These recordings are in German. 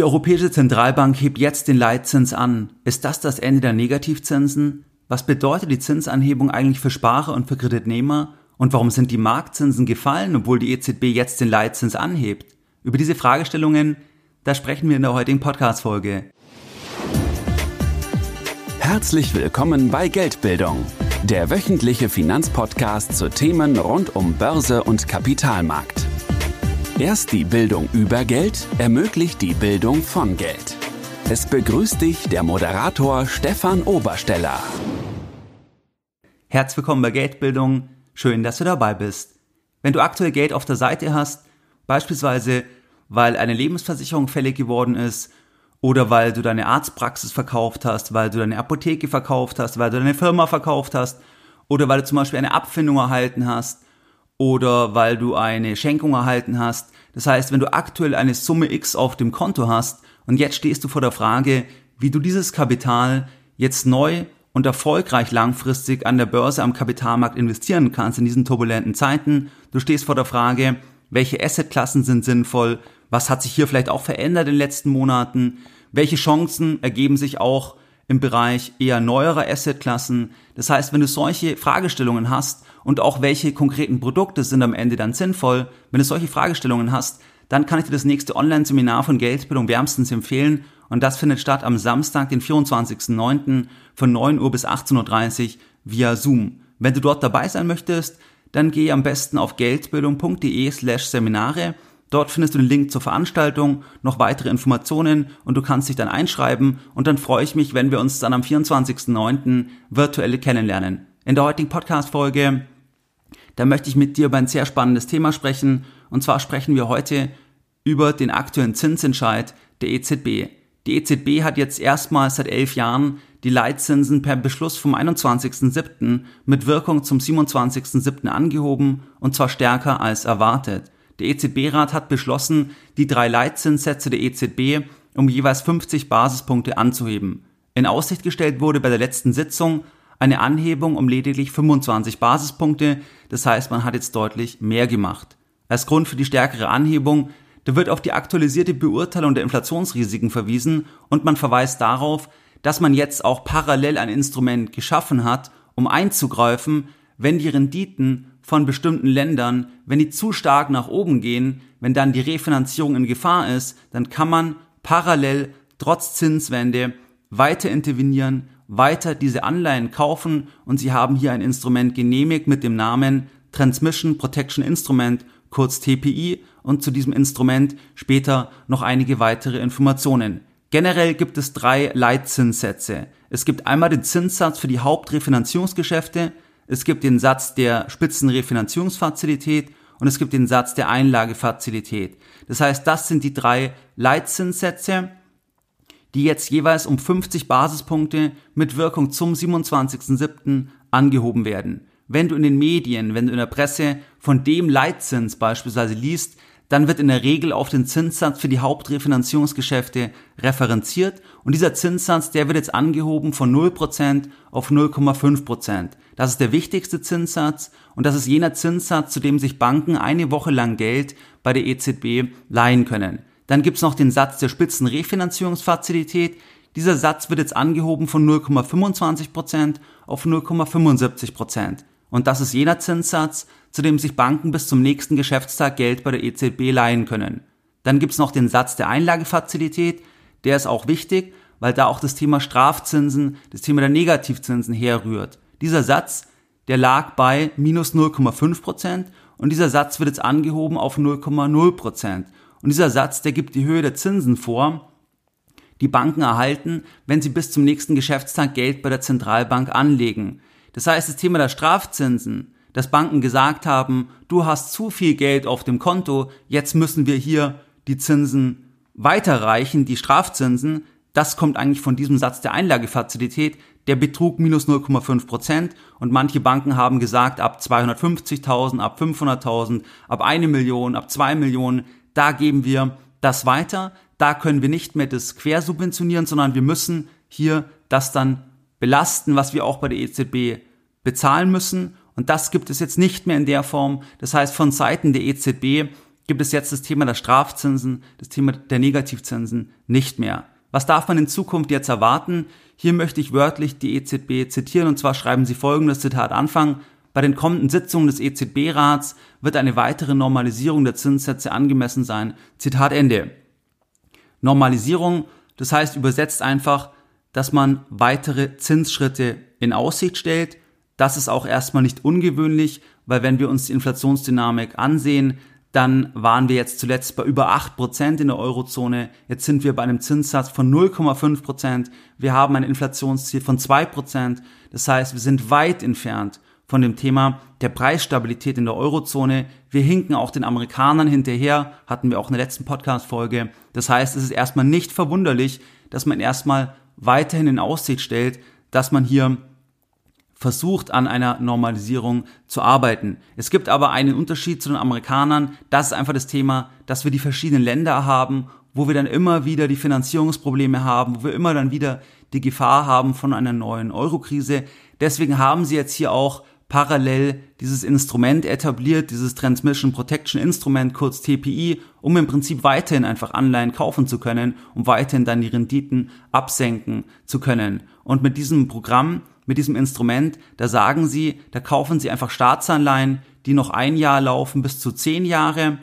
Die Europäische Zentralbank hebt jetzt den Leitzins an. Ist das das Ende der Negativzinsen? Was bedeutet die Zinsanhebung eigentlich für Sparer und für Kreditnehmer? Und warum sind die Marktzinsen gefallen, obwohl die EZB jetzt den Leitzins anhebt? Über diese Fragestellungen, da sprechen wir in der heutigen Podcast-Folge. Herzlich willkommen bei Geldbildung, der wöchentliche Finanzpodcast zu Themen rund um Börse und Kapitalmarkt. Erst die Bildung über Geld ermöglicht die Bildung von Geld. Es begrüßt dich der Moderator Stefan Obersteller. Herzlich willkommen bei Geldbildung. Schön, dass du dabei bist. Wenn du aktuell Geld auf der Seite hast, beispielsweise weil eine Lebensversicherung fällig geworden ist oder weil du deine Arztpraxis verkauft hast, weil du deine Apotheke verkauft hast, weil du deine Firma verkauft hast oder weil du zum Beispiel eine Abfindung erhalten hast oder weil du eine Schenkung erhalten hast. Das heißt, wenn du aktuell eine Summe X auf dem Konto hast und jetzt stehst du vor der Frage, wie du dieses Kapital jetzt neu und erfolgreich langfristig an der Börse am Kapitalmarkt investieren kannst in diesen turbulenten Zeiten. Du stehst vor der Frage, welche Assetklassen sind sinnvoll, was hat sich hier vielleicht auch verändert in den letzten Monaten, welche Chancen ergeben sich auch im Bereich eher neuerer Assetklassen. Das heißt, wenn du solche Fragestellungen hast und auch welche konkreten Produkte sind am Ende dann sinnvoll, wenn du solche Fragestellungen hast, dann kann ich dir das nächste Online-Seminar von Geldbildung wärmstens empfehlen und das findet statt am Samstag, den 24.09. von 9 Uhr bis 18.30 Uhr via Zoom. Wenn du dort dabei sein möchtest, dann geh am besten auf geldbildung.de slash Seminare Dort findest du den Link zur Veranstaltung, noch weitere Informationen und du kannst dich dann einschreiben und dann freue ich mich, wenn wir uns dann am 24.09. virtuell kennenlernen. In der heutigen Podcast-Folge, da möchte ich mit dir über ein sehr spannendes Thema sprechen und zwar sprechen wir heute über den aktuellen Zinsentscheid der EZB. Die EZB hat jetzt erstmals seit elf Jahren die Leitzinsen per Beschluss vom 21.07. mit Wirkung zum 27.07. angehoben und zwar stärker als erwartet. Der EZB-Rat hat beschlossen, die drei Leitzinssätze der EZB um jeweils 50 Basispunkte anzuheben. In Aussicht gestellt wurde bei der letzten Sitzung eine Anhebung um lediglich 25 Basispunkte, das heißt man hat jetzt deutlich mehr gemacht. Als Grund für die stärkere Anhebung, da wird auf die aktualisierte Beurteilung der Inflationsrisiken verwiesen und man verweist darauf, dass man jetzt auch parallel ein Instrument geschaffen hat, um einzugreifen, wenn die Renditen von bestimmten Ländern, wenn die zu stark nach oben gehen, wenn dann die Refinanzierung in Gefahr ist, dann kann man parallel trotz Zinswende weiter intervenieren, weiter diese Anleihen kaufen und sie haben hier ein Instrument genehmigt mit dem Namen Transmission Protection Instrument, kurz TPI und zu diesem Instrument später noch einige weitere Informationen. Generell gibt es drei Leitzinssätze. Es gibt einmal den Zinssatz für die Hauptrefinanzierungsgeschäfte, es gibt den Satz der Spitzenrefinanzierungsfazilität und es gibt den Satz der Einlagefazilität. Das heißt, das sind die drei Leitzinssätze, die jetzt jeweils um 50 Basispunkte mit Wirkung zum 27.07. angehoben werden. Wenn du in den Medien, wenn du in der Presse von dem Leitzins beispielsweise liest, dann wird in der Regel auf den Zinssatz für die Hauptrefinanzierungsgeschäfte referenziert und dieser Zinssatz, der wird jetzt angehoben von 0% auf 0,5%. Das ist der wichtigste Zinssatz und das ist jener Zinssatz, zu dem sich Banken eine Woche lang Geld bei der EZB leihen können. Dann gibt's noch den Satz der Spitzenrefinanzierungsfazilität. Dieser Satz wird jetzt angehoben von 0,25% auf 0,75%. Und das ist jener Zinssatz, zu dem sich Banken bis zum nächsten Geschäftstag Geld bei der EZB leihen können. Dann gibt's noch den Satz der Einlagefazilität, der ist auch wichtig, weil da auch das Thema Strafzinsen, das Thema der Negativzinsen herrührt. Dieser Satz, der lag bei minus 0,5 Prozent und dieser Satz wird jetzt angehoben auf 0,0 Prozent. Und dieser Satz, der gibt die Höhe der Zinsen vor, die Banken erhalten, wenn sie bis zum nächsten Geschäftstag Geld bei der Zentralbank anlegen. Das heißt, das Thema der Strafzinsen, dass Banken gesagt haben, du hast zu viel Geld auf dem Konto, jetzt müssen wir hier die Zinsen weiterreichen, die Strafzinsen, das kommt eigentlich von diesem Satz der Einlagefazilität, der betrug minus 0,5 Prozent. Und manche Banken haben gesagt, ab 250.000, ab 500.000, ab eine Million, ab zwei Millionen, da geben wir das weiter, da können wir nicht mehr das quersubventionieren, sondern wir müssen hier das dann belasten, was wir auch bei der EZB bezahlen müssen. Und das gibt es jetzt nicht mehr in der Form. Das heißt, von Seiten der EZB gibt es jetzt das Thema der Strafzinsen, das Thema der Negativzinsen nicht mehr. Was darf man in Zukunft jetzt erwarten? Hier möchte ich wörtlich die EZB zitieren und zwar schreiben sie folgendes Zitat Anfang. Bei den kommenden Sitzungen des EZB-Rats wird eine weitere Normalisierung der Zinssätze angemessen sein. Zitat Ende. Normalisierung, das heißt übersetzt einfach, dass man weitere Zinsschritte in Aussicht stellt. Das ist auch erstmal nicht ungewöhnlich, weil wenn wir uns die Inflationsdynamik ansehen, dann waren wir jetzt zuletzt bei über 8% in der Eurozone. Jetzt sind wir bei einem Zinssatz von 0,5%. Wir haben ein Inflationsziel von 2%. Das heißt, wir sind weit entfernt von dem Thema der Preisstabilität in der Eurozone. Wir hinken auch den Amerikanern hinterher, hatten wir auch in der letzten Podcast-Folge. Das heißt, es ist erstmal nicht verwunderlich, dass man erstmal weiterhin in Aussicht stellt, dass man hier versucht an einer Normalisierung zu arbeiten. Es gibt aber einen Unterschied zu den Amerikanern. Das ist einfach das Thema, dass wir die verschiedenen Länder haben, wo wir dann immer wieder die Finanzierungsprobleme haben, wo wir immer dann wieder die Gefahr haben von einer neuen Eurokrise. Deswegen haben sie jetzt hier auch parallel dieses Instrument etabliert, dieses Transmission Protection Instrument, kurz TPI, um im Prinzip weiterhin einfach Anleihen kaufen zu können, um weiterhin dann die Renditen absenken zu können. Und mit diesem Programm mit diesem Instrument, da sagen sie, da kaufen sie einfach Staatsanleihen, die noch ein Jahr laufen bis zu zehn Jahre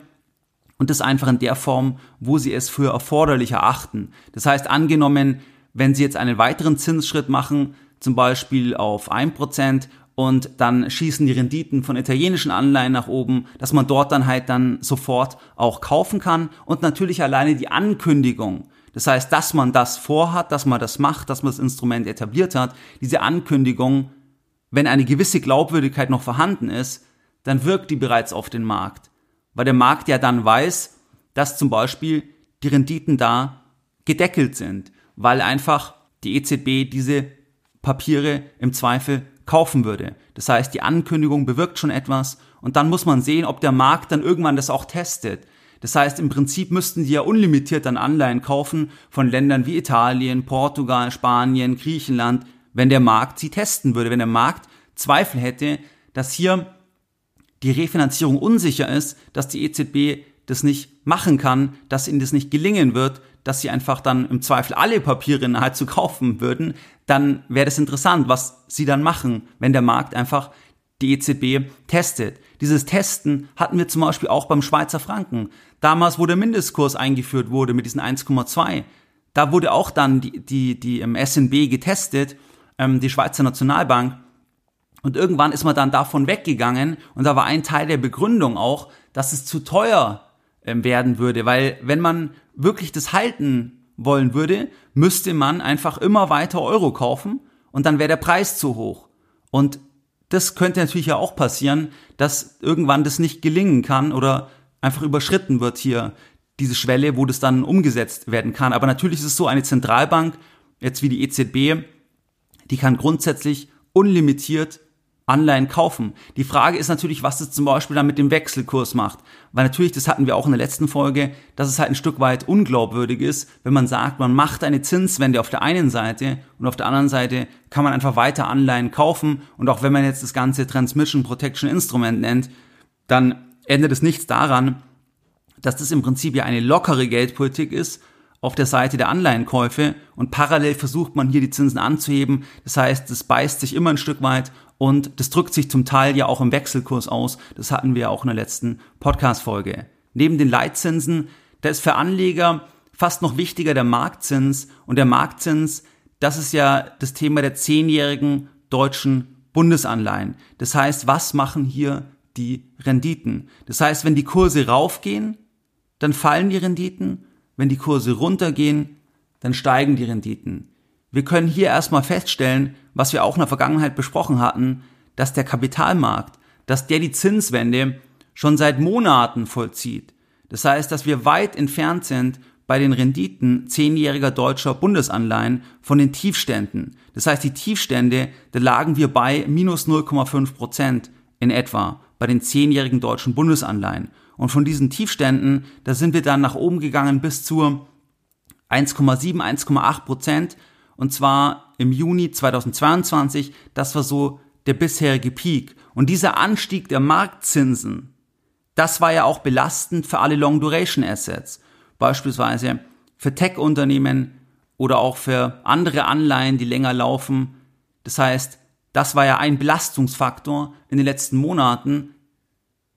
und das einfach in der Form, wo sie es für erforderlich erachten. Das heißt, angenommen, wenn sie jetzt einen weiteren Zinsschritt machen, zum Beispiel auf ein Prozent und dann schießen die Renditen von italienischen Anleihen nach oben, dass man dort dann halt dann sofort auch kaufen kann und natürlich alleine die Ankündigung, das heißt, dass man das vorhat, dass man das macht, dass man das Instrument etabliert hat, diese Ankündigung, wenn eine gewisse Glaubwürdigkeit noch vorhanden ist, dann wirkt die bereits auf den Markt. Weil der Markt ja dann weiß, dass zum Beispiel die Renditen da gedeckelt sind, weil einfach die EZB diese Papiere im Zweifel kaufen würde. Das heißt, die Ankündigung bewirkt schon etwas und dann muss man sehen, ob der Markt dann irgendwann das auch testet. Das heißt, im Prinzip müssten die ja unlimitiert an Anleihen kaufen von Ländern wie Italien, Portugal, Spanien, Griechenland, wenn der Markt sie testen würde, wenn der Markt Zweifel hätte, dass hier die Refinanzierung unsicher ist, dass die EZB das nicht machen kann, dass ihnen das nicht gelingen wird, dass sie einfach dann im Zweifel alle Papiere halt zu kaufen würden, dann wäre das interessant, was sie dann machen, wenn der Markt einfach die EZB testet. Dieses Testen hatten wir zum Beispiel auch beim Schweizer Franken. Damals, wo der Mindestkurs eingeführt wurde mit diesen 1,2, da wurde auch dann die, die, die im SNB getestet, ähm, die Schweizer Nationalbank. Und irgendwann ist man dann davon weggegangen und da war ein Teil der Begründung auch, dass es zu teuer ähm, werden würde, weil wenn man wirklich das halten wollen würde, müsste man einfach immer weiter Euro kaufen und dann wäre der Preis zu hoch. Und das könnte natürlich ja auch passieren, dass irgendwann das nicht gelingen kann oder einfach überschritten wird hier diese Schwelle, wo das dann umgesetzt werden kann. Aber natürlich ist es so, eine Zentralbank, jetzt wie die EZB, die kann grundsätzlich unlimitiert Anleihen kaufen. Die Frage ist natürlich, was es zum Beispiel dann mit dem Wechselkurs macht. Weil natürlich, das hatten wir auch in der letzten Folge, dass es halt ein Stück weit unglaubwürdig ist, wenn man sagt, man macht eine Zinswende auf der einen Seite und auf der anderen Seite kann man einfach weiter Anleihen kaufen. Und auch wenn man jetzt das ganze Transmission Protection Instrument nennt, dann ändert es nichts daran, dass das im Prinzip ja eine lockere Geldpolitik ist auf der Seite der Anleihenkäufe und parallel versucht man hier die Zinsen anzuheben. Das heißt, das beißt sich immer ein Stück weit und das drückt sich zum Teil ja auch im Wechselkurs aus. Das hatten wir auch in der letzten Podcast-Folge. Neben den Leitzinsen, da ist für Anleger fast noch wichtiger der Marktzins und der Marktzins, das ist ja das Thema der zehnjährigen deutschen Bundesanleihen. Das heißt, was machen hier die Renditen? Das heißt, wenn die Kurse raufgehen, dann fallen die Renditen wenn die Kurse runtergehen, dann steigen die Renditen. Wir können hier erstmal feststellen, was wir auch in der Vergangenheit besprochen hatten, dass der Kapitalmarkt, dass der die Zinswende schon seit Monaten vollzieht. Das heißt, dass wir weit entfernt sind bei den Renditen zehnjähriger deutscher Bundesanleihen von den Tiefständen. Das heißt, die Tiefstände, da lagen wir bei minus 0,5 Prozent in etwa bei den zehnjährigen deutschen Bundesanleihen. Und von diesen Tiefständen, da sind wir dann nach oben gegangen bis zu 1,7, 1,8 Prozent. Und zwar im Juni 2022. Das war so der bisherige Peak. Und dieser Anstieg der Marktzinsen, das war ja auch belastend für alle Long-Duration-Assets. Beispielsweise für Tech-Unternehmen oder auch für andere Anleihen, die länger laufen. Das heißt, das war ja ein Belastungsfaktor in den letzten Monaten,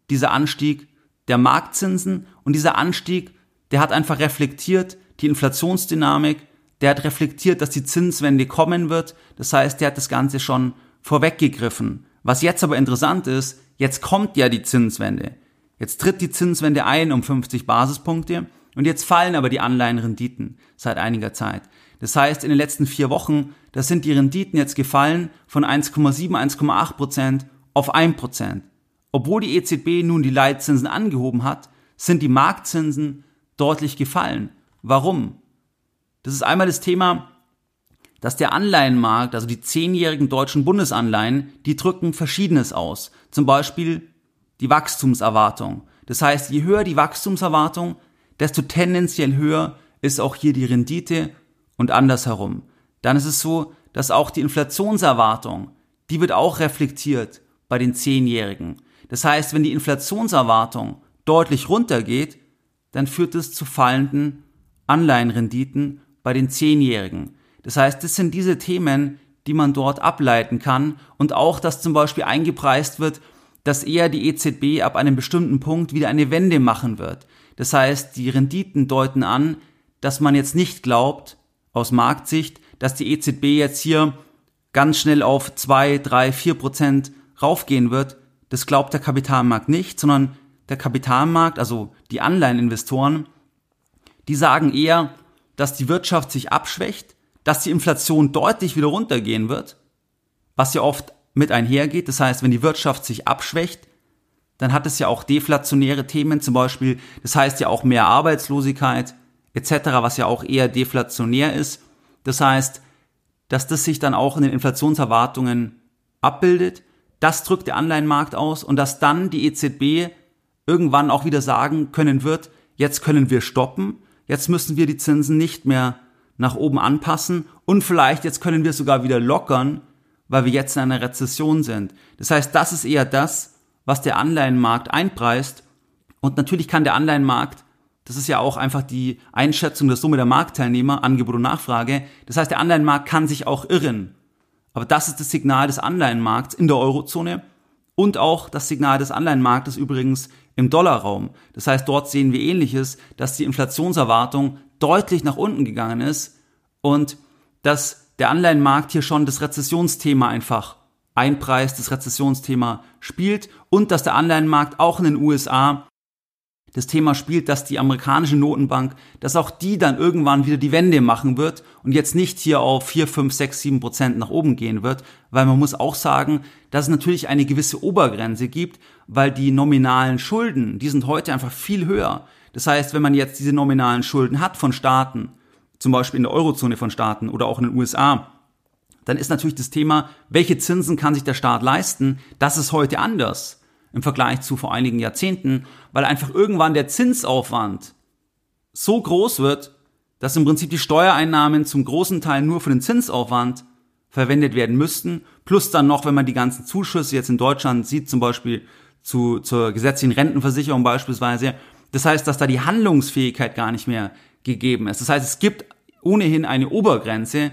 dieser Anstieg der Marktzinsen und dieser Anstieg, der hat einfach reflektiert die Inflationsdynamik, der hat reflektiert, dass die Zinswende kommen wird. Das heißt, der hat das Ganze schon vorweggegriffen. Was jetzt aber interessant ist, jetzt kommt ja die Zinswende. Jetzt tritt die Zinswende ein um 50 Basispunkte und jetzt fallen aber die Anleihenrenditen seit einiger Zeit. Das heißt, in den letzten vier Wochen, da sind die Renditen jetzt gefallen von 1,7, 1,8 Prozent auf 1 Prozent. Obwohl die EZB nun die Leitzinsen angehoben hat, sind die Marktzinsen deutlich gefallen. Warum? Das ist einmal das Thema, dass der Anleihenmarkt, also die zehnjährigen deutschen Bundesanleihen, die drücken Verschiedenes aus. Zum Beispiel die Wachstumserwartung. Das heißt, je höher die Wachstumserwartung, desto tendenziell höher ist auch hier die Rendite und andersherum. Dann ist es so, dass auch die Inflationserwartung, die wird auch reflektiert bei den Zehnjährigen. Das heißt, wenn die Inflationserwartung deutlich runtergeht, dann führt es zu fallenden Anleihenrenditen bei den Zehnjährigen. Das heißt, das sind diese Themen, die man dort ableiten kann und auch, dass zum Beispiel eingepreist wird, dass eher die EZB ab einem bestimmten Punkt wieder eine Wende machen wird. Das heißt, die Renditen deuten an, dass man jetzt nicht glaubt, aus Marktsicht, dass die EZB jetzt hier ganz schnell auf zwei, drei, vier Prozent raufgehen wird. Das glaubt der Kapitalmarkt nicht, sondern der Kapitalmarkt, also die Anleiheninvestoren, die sagen eher, dass die Wirtschaft sich abschwächt, dass die Inflation deutlich wieder runtergehen wird, was ja oft mit einhergeht. Das heißt, wenn die Wirtschaft sich abschwächt, dann hat es ja auch deflationäre Themen, zum Beispiel, das heißt ja auch mehr Arbeitslosigkeit etc., was ja auch eher deflationär ist. Das heißt, dass das sich dann auch in den Inflationserwartungen abbildet. Das drückt der Anleihenmarkt aus und dass dann die EZB irgendwann auch wieder sagen können wird, jetzt können wir stoppen, jetzt müssen wir die Zinsen nicht mehr nach oben anpassen und vielleicht jetzt können wir sogar wieder lockern, weil wir jetzt in einer Rezession sind. Das heißt, das ist eher das, was der Anleihenmarkt einpreist. Und natürlich kann der Anleihenmarkt, das ist ja auch einfach die Einschätzung der Summe der Marktteilnehmer, Angebot und Nachfrage. Das heißt, der Anleihenmarkt kann sich auch irren. Aber das ist das Signal des Anleihenmarkts in der Eurozone und auch das Signal des Anleihenmarktes übrigens im Dollarraum. Das heißt, dort sehen wir ähnliches, dass die Inflationserwartung deutlich nach unten gegangen ist und dass der Anleihenmarkt hier schon das Rezessionsthema einfach einpreist, das Rezessionsthema spielt und dass der Anleihenmarkt auch in den USA das Thema spielt, dass die amerikanische Notenbank, dass auch die dann irgendwann wieder die Wende machen wird und jetzt nicht hier auf 4, 5, 6, 7 Prozent nach oben gehen wird, weil man muss auch sagen, dass es natürlich eine gewisse Obergrenze gibt, weil die nominalen Schulden, die sind heute einfach viel höher. Das heißt, wenn man jetzt diese nominalen Schulden hat von Staaten, zum Beispiel in der Eurozone von Staaten oder auch in den USA, dann ist natürlich das Thema, welche Zinsen kann sich der Staat leisten, das ist heute anders im Vergleich zu vor einigen Jahrzehnten, weil einfach irgendwann der Zinsaufwand so groß wird, dass im Prinzip die Steuereinnahmen zum großen Teil nur für den Zinsaufwand verwendet werden müssten, plus dann noch, wenn man die ganzen Zuschüsse jetzt in Deutschland sieht, zum Beispiel zu, zur gesetzlichen Rentenversicherung beispielsweise, das heißt, dass da die Handlungsfähigkeit gar nicht mehr gegeben ist. Das heißt, es gibt ohnehin eine Obergrenze,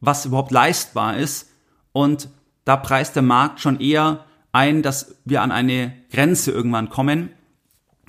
was überhaupt leistbar ist. Und da preist der Markt schon eher ein, dass wir an eine Grenze irgendwann kommen.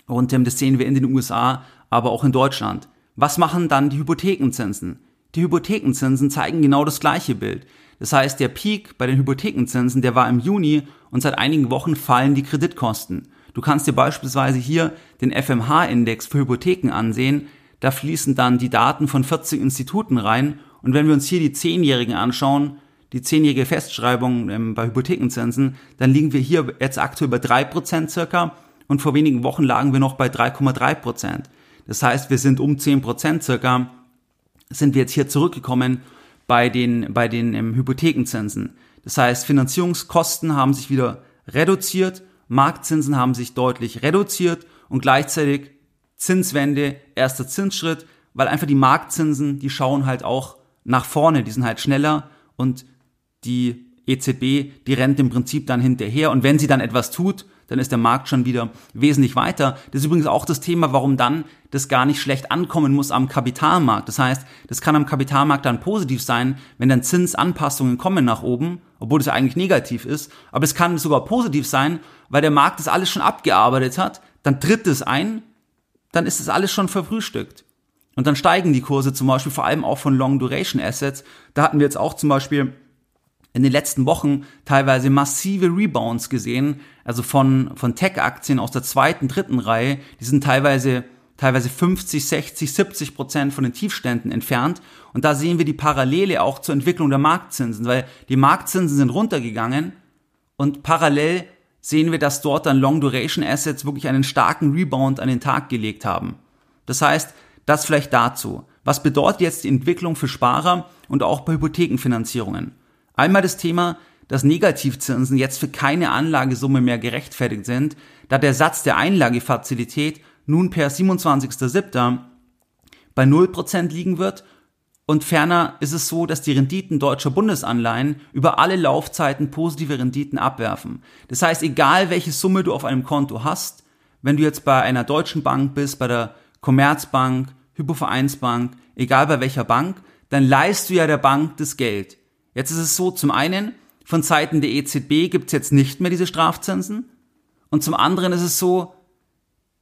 Und ähm, das sehen wir in den USA, aber auch in Deutschland. Was machen dann die Hypothekenzinsen? Die Hypothekenzinsen zeigen genau das gleiche Bild. Das heißt, der Peak bei den Hypothekenzinsen, der war im Juni und seit einigen Wochen fallen die Kreditkosten. Du kannst dir beispielsweise hier den FMH-Index für Hypotheken ansehen. Da fließen dann die Daten von 40 Instituten rein. Und wenn wir uns hier die Zehnjährigen anschauen, die zehnjährige Festschreibung ähm, bei Hypothekenzinsen, dann liegen wir hier jetzt aktuell bei drei Prozent circa und vor wenigen Wochen lagen wir noch bei 3,3%. Prozent. Das heißt, wir sind um 10 Prozent circa, sind wir jetzt hier zurückgekommen bei den, bei den ähm, Hypothekenzinsen. Das heißt, Finanzierungskosten haben sich wieder reduziert, Marktzinsen haben sich deutlich reduziert und gleichzeitig Zinswende, erster Zinsschritt, weil einfach die Marktzinsen, die schauen halt auch nach vorne, die sind halt schneller und die EZB, die rennt im Prinzip dann hinterher und wenn sie dann etwas tut, dann ist der Markt schon wieder wesentlich weiter. Das ist übrigens auch das Thema, warum dann das gar nicht schlecht ankommen muss am Kapitalmarkt. Das heißt, das kann am Kapitalmarkt dann positiv sein, wenn dann Zinsanpassungen kommen nach oben, obwohl das eigentlich negativ ist. Aber es kann sogar positiv sein, weil der Markt das alles schon abgearbeitet hat. Dann tritt es ein, dann ist das alles schon verfrühstückt. Und dann steigen die Kurse zum Beispiel vor allem auch von Long Duration Assets. Da hatten wir jetzt auch zum Beispiel in den letzten Wochen teilweise massive Rebounds gesehen, also von, von Tech-Aktien aus der zweiten, dritten Reihe, die sind teilweise, teilweise 50, 60, 70 Prozent von den Tiefständen entfernt. Und da sehen wir die Parallele auch zur Entwicklung der Marktzinsen, weil die Marktzinsen sind runtergegangen und parallel sehen wir, dass dort dann Long-Duration-Assets wirklich einen starken Rebound an den Tag gelegt haben. Das heißt, das vielleicht dazu. Was bedeutet jetzt die Entwicklung für Sparer und auch bei Hypothekenfinanzierungen? Einmal das Thema, dass Negativzinsen jetzt für keine Anlagesumme mehr gerechtfertigt sind, da der Satz der Einlagefazilität nun per 27.07. bei 0% liegen wird und ferner ist es so, dass die Renditen deutscher Bundesanleihen über alle Laufzeiten positive Renditen abwerfen. Das heißt, egal welche Summe du auf einem Konto hast, wenn du jetzt bei einer deutschen Bank bist, bei der Commerzbank, Hypovereinsbank, egal bei welcher Bank, dann leihst du ja der Bank das Geld. Jetzt ist es so, zum einen, von Seiten der EZB gibt es jetzt nicht mehr diese Strafzinsen. Und zum anderen ist es so,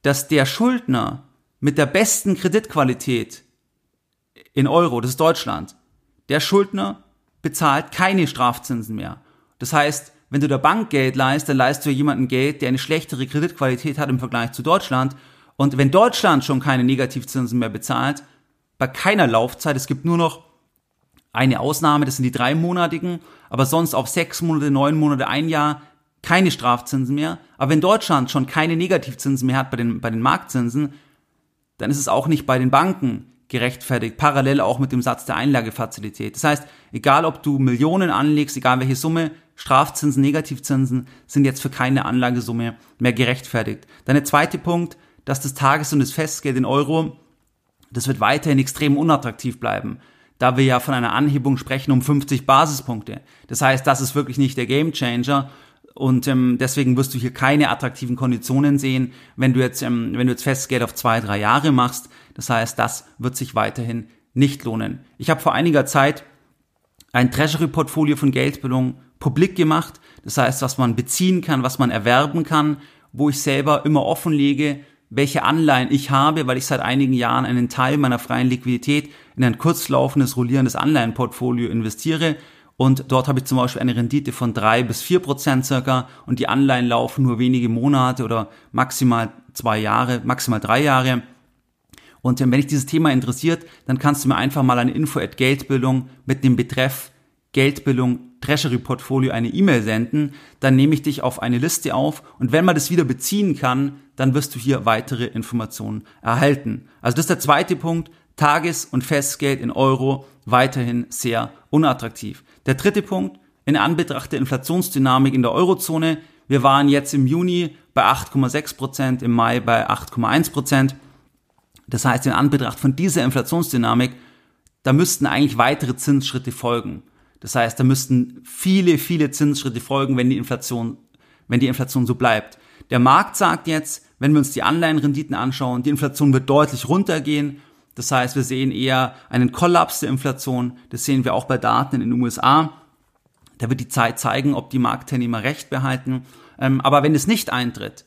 dass der Schuldner mit der besten Kreditqualität in Euro, das ist Deutschland, der Schuldner bezahlt keine Strafzinsen mehr. Das heißt, wenn du der Bank Geld leist, dann leist du jemanden Geld, der eine schlechtere Kreditqualität hat im Vergleich zu Deutschland. Und wenn Deutschland schon keine Negativzinsen mehr bezahlt, bei keiner Laufzeit, es gibt nur noch eine Ausnahme, das sind die dreimonatigen, aber sonst auf sechs Monate, neun Monate, ein Jahr keine Strafzinsen mehr. Aber wenn Deutschland schon keine Negativzinsen mehr hat bei den, bei den Marktzinsen, dann ist es auch nicht bei den Banken gerechtfertigt, parallel auch mit dem Satz der Einlagefazilität. Das heißt, egal ob du Millionen anlegst, egal welche Summe, Strafzinsen, Negativzinsen sind jetzt für keine Anlagesumme mehr gerechtfertigt. Dann der zweite Punkt, dass das Tages- und das Festgeld in Euro, das wird weiterhin extrem unattraktiv bleiben da wir ja von einer Anhebung sprechen um 50 Basispunkte. Das heißt, das ist wirklich nicht der Gamechanger und ähm, deswegen wirst du hier keine attraktiven Konditionen sehen, wenn du jetzt ähm, wenn du jetzt Festgeld auf zwei drei Jahre machst. Das heißt, das wird sich weiterhin nicht lohnen. Ich habe vor einiger Zeit ein Treasury-Portfolio von Geldbildung publik gemacht. Das heißt, was man beziehen kann, was man erwerben kann, wo ich selber immer offenlege, welche Anleihen ich habe, weil ich seit einigen Jahren einen Teil meiner freien Liquidität in ein kurzlaufendes, rollierendes Anleihenportfolio investiere. Und dort habe ich zum Beispiel eine Rendite von drei bis vier Prozent circa und die Anleihen laufen nur wenige Monate oder maximal zwei Jahre, maximal drei Jahre. Und wenn dich dieses Thema interessiert, dann kannst du mir einfach mal eine Info at Geldbildung mit dem Betreff Geldbildung Treasury Portfolio eine E-Mail senden, dann nehme ich dich auf eine Liste auf und wenn man das wieder beziehen kann, dann wirst du hier weitere Informationen erhalten. Also das ist der zweite Punkt, Tages- und Festgeld in Euro weiterhin sehr unattraktiv. Der dritte Punkt, in Anbetracht der Inflationsdynamik in der Eurozone, wir waren jetzt im Juni bei 8,6 Prozent, im Mai bei 8,1 Prozent. Das heißt, in Anbetracht von dieser Inflationsdynamik, da müssten eigentlich weitere Zinsschritte folgen. Das heißt, da müssten viele, viele Zinsschritte folgen, wenn die Inflation, wenn die Inflation so bleibt. Der Markt sagt jetzt, wenn wir uns die Anleihenrenditen anschauen, die Inflation wird deutlich runtergehen. Das heißt, wir sehen eher einen Kollaps der Inflation. Das sehen wir auch bei Daten in den USA. Da wird die Zeit zeigen, ob die Marktteilnehmer recht behalten. Ähm, aber wenn es nicht eintritt,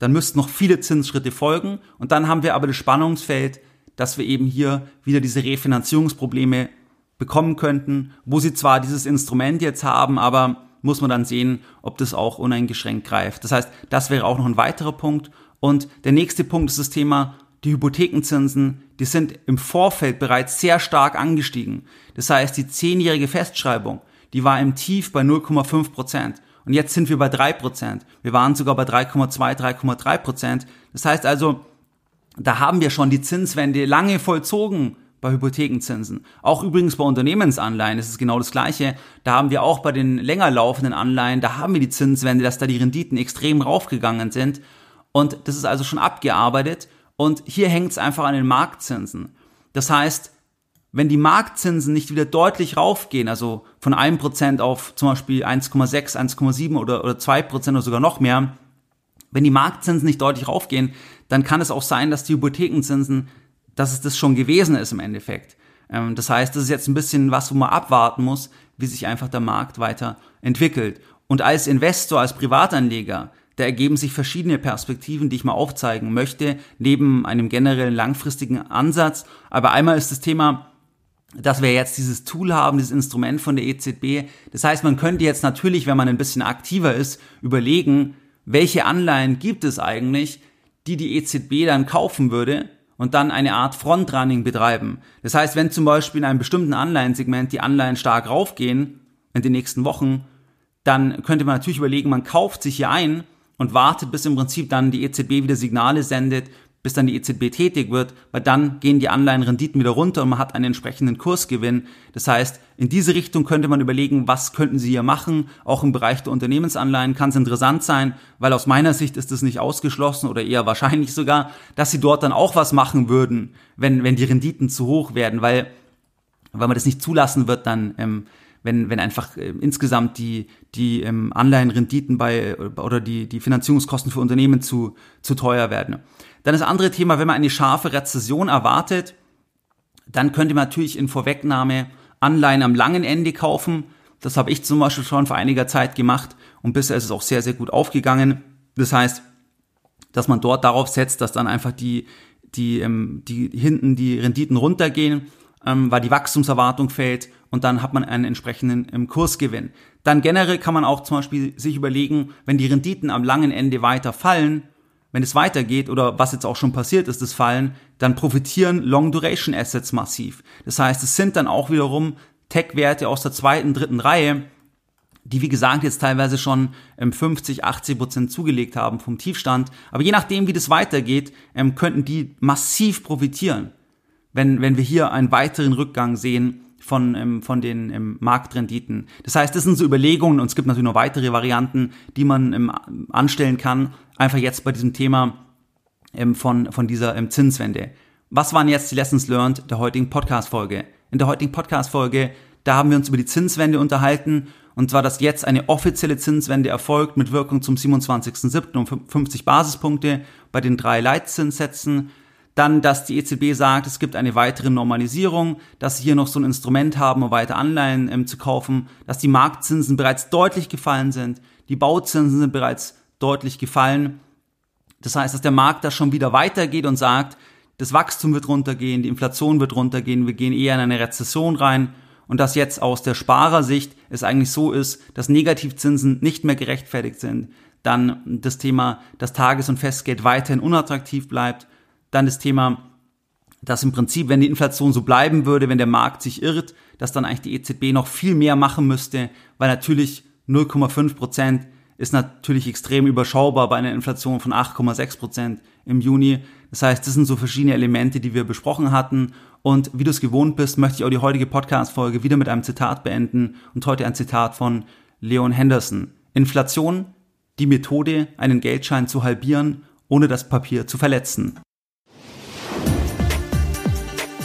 dann müssten noch viele Zinsschritte folgen. Und dann haben wir aber das Spannungsfeld, dass wir eben hier wieder diese Refinanzierungsprobleme bekommen könnten, wo sie zwar dieses Instrument jetzt haben, aber muss man dann sehen, ob das auch uneingeschränkt greift. Das heißt, das wäre auch noch ein weiterer Punkt. Und der nächste Punkt ist das Thema, die Hypothekenzinsen, die sind im Vorfeld bereits sehr stark angestiegen. Das heißt, die zehnjährige Festschreibung, die war im Tief bei 0,5 Prozent. Und jetzt sind wir bei 3 Prozent. Wir waren sogar bei 3,2, 3,3 Prozent. Das heißt also, da haben wir schon die Zinswende lange vollzogen bei Hypothekenzinsen. Auch übrigens bei Unternehmensanleihen ist es genau das Gleiche. Da haben wir auch bei den länger laufenden Anleihen, da haben wir die Zinswende, dass da die Renditen extrem raufgegangen sind. Und das ist also schon abgearbeitet. Und hier hängt es einfach an den Marktzinsen. Das heißt, wenn die Marktzinsen nicht wieder deutlich raufgehen, also von 1% auf zum Beispiel 1,6, 1,7 oder, oder 2% oder sogar noch mehr, Wenn die Marktzinsen nicht deutlich raufgehen, dann kann es auch sein, dass die Hypothekenzinsen, dass es das schon gewesen ist im Endeffekt. Ähm, das heißt, das ist jetzt ein bisschen was, wo man abwarten muss, wie sich einfach der Markt weiter entwickelt. Und als Investor, als Privatanleger, da ergeben sich verschiedene Perspektiven, die ich mal aufzeigen möchte, neben einem generellen langfristigen Ansatz. Aber einmal ist das Thema, dass wir jetzt dieses Tool haben, dieses Instrument von der EZB. Das heißt, man könnte jetzt natürlich, wenn man ein bisschen aktiver ist, überlegen, welche Anleihen gibt es eigentlich, die die EZB dann kaufen würde und dann eine Art Frontrunning betreiben. Das heißt, wenn zum Beispiel in einem bestimmten Anleihensegment die Anleihen stark raufgehen in den nächsten Wochen, dann könnte man natürlich überlegen, man kauft sich hier ein und wartet, bis im Prinzip dann die EZB wieder Signale sendet, bis dann die EZB tätig wird, weil dann gehen die Anleihenrenditen wieder runter und man hat einen entsprechenden Kursgewinn. Das heißt, in diese Richtung könnte man überlegen, was könnten Sie hier machen. Auch im Bereich der Unternehmensanleihen kann es interessant sein, weil aus meiner Sicht ist es nicht ausgeschlossen oder eher wahrscheinlich sogar, dass Sie dort dann auch was machen würden, wenn, wenn die Renditen zu hoch werden, weil, weil man das nicht zulassen wird, dann ähm, wenn, wenn einfach äh, insgesamt die, die ähm, Anleihenrenditen bei oder die, die Finanzierungskosten für Unternehmen zu, zu teuer werden. Dann das andere Thema, wenn man eine scharfe Rezession erwartet, dann könnte man natürlich in Vorwegnahme Anleihen am langen Ende kaufen. Das habe ich zum Beispiel schon vor einiger Zeit gemacht und bisher ist es auch sehr, sehr gut aufgegangen. Das heißt, dass man dort darauf setzt, dass dann einfach die, die, ähm, die hinten die Renditen runtergehen, ähm, weil die Wachstumserwartung fällt und dann hat man einen entsprechenden ähm, Kursgewinn. Dann generell kann man auch zum Beispiel sich überlegen, wenn die Renditen am langen Ende weiter fallen, wenn es weitergeht oder was jetzt auch schon passiert ist, das Fallen, dann profitieren Long Duration Assets massiv. Das heißt, es sind dann auch wiederum Tech-Werte aus der zweiten, dritten Reihe, die wie gesagt jetzt teilweise schon 50, ähm, 80 Prozent zugelegt haben vom Tiefstand. Aber je nachdem, wie das weitergeht, ähm, könnten die massiv profitieren, wenn, wenn wir hier einen weiteren Rückgang sehen von, ähm, von den ähm, Marktrenditen. Das heißt, das sind so Überlegungen und es gibt natürlich noch weitere Varianten, die man ähm, anstellen kann, einfach jetzt bei diesem Thema ähm, von, von dieser ähm, Zinswende. Was waren jetzt die Lessons learned der heutigen Podcast-Folge? In der heutigen Podcast-Folge, da haben wir uns über die Zinswende unterhalten und zwar, dass jetzt eine offizielle Zinswende erfolgt mit Wirkung zum 27.07. um 50 Basispunkte bei den drei Leitzinssätzen. Dann, dass die EZB sagt, es gibt eine weitere Normalisierung, dass sie hier noch so ein Instrument haben, um weiter Anleihen ähm, zu kaufen, dass die Marktzinsen bereits deutlich gefallen sind, die Bauzinsen sind bereits deutlich gefallen. Das heißt, dass der Markt da schon wieder weitergeht und sagt, das Wachstum wird runtergehen, die Inflation wird runtergehen, wir gehen eher in eine Rezession rein und dass jetzt aus der Sparersicht es eigentlich so ist, dass Negativzinsen nicht mehr gerechtfertigt sind. Dann das Thema, dass Tages- und Festgeld weiterhin unattraktiv bleibt dann das Thema, dass im Prinzip, wenn die Inflation so bleiben würde, wenn der Markt sich irrt, dass dann eigentlich die EZB noch viel mehr machen müsste, weil natürlich 0,5 Prozent ist natürlich extrem überschaubar bei einer Inflation von 8,6 Prozent im Juni. Das heißt, das sind so verschiedene Elemente, die wir besprochen hatten. Und wie du es gewohnt bist, möchte ich auch die heutige Podcast-Folge wieder mit einem Zitat beenden und heute ein Zitat von Leon Henderson. Inflation, die Methode, einen Geldschein zu halbieren, ohne das Papier zu verletzen.